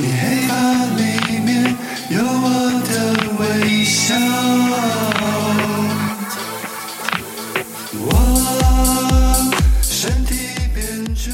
你黑发里面有我的微笑。我身体变成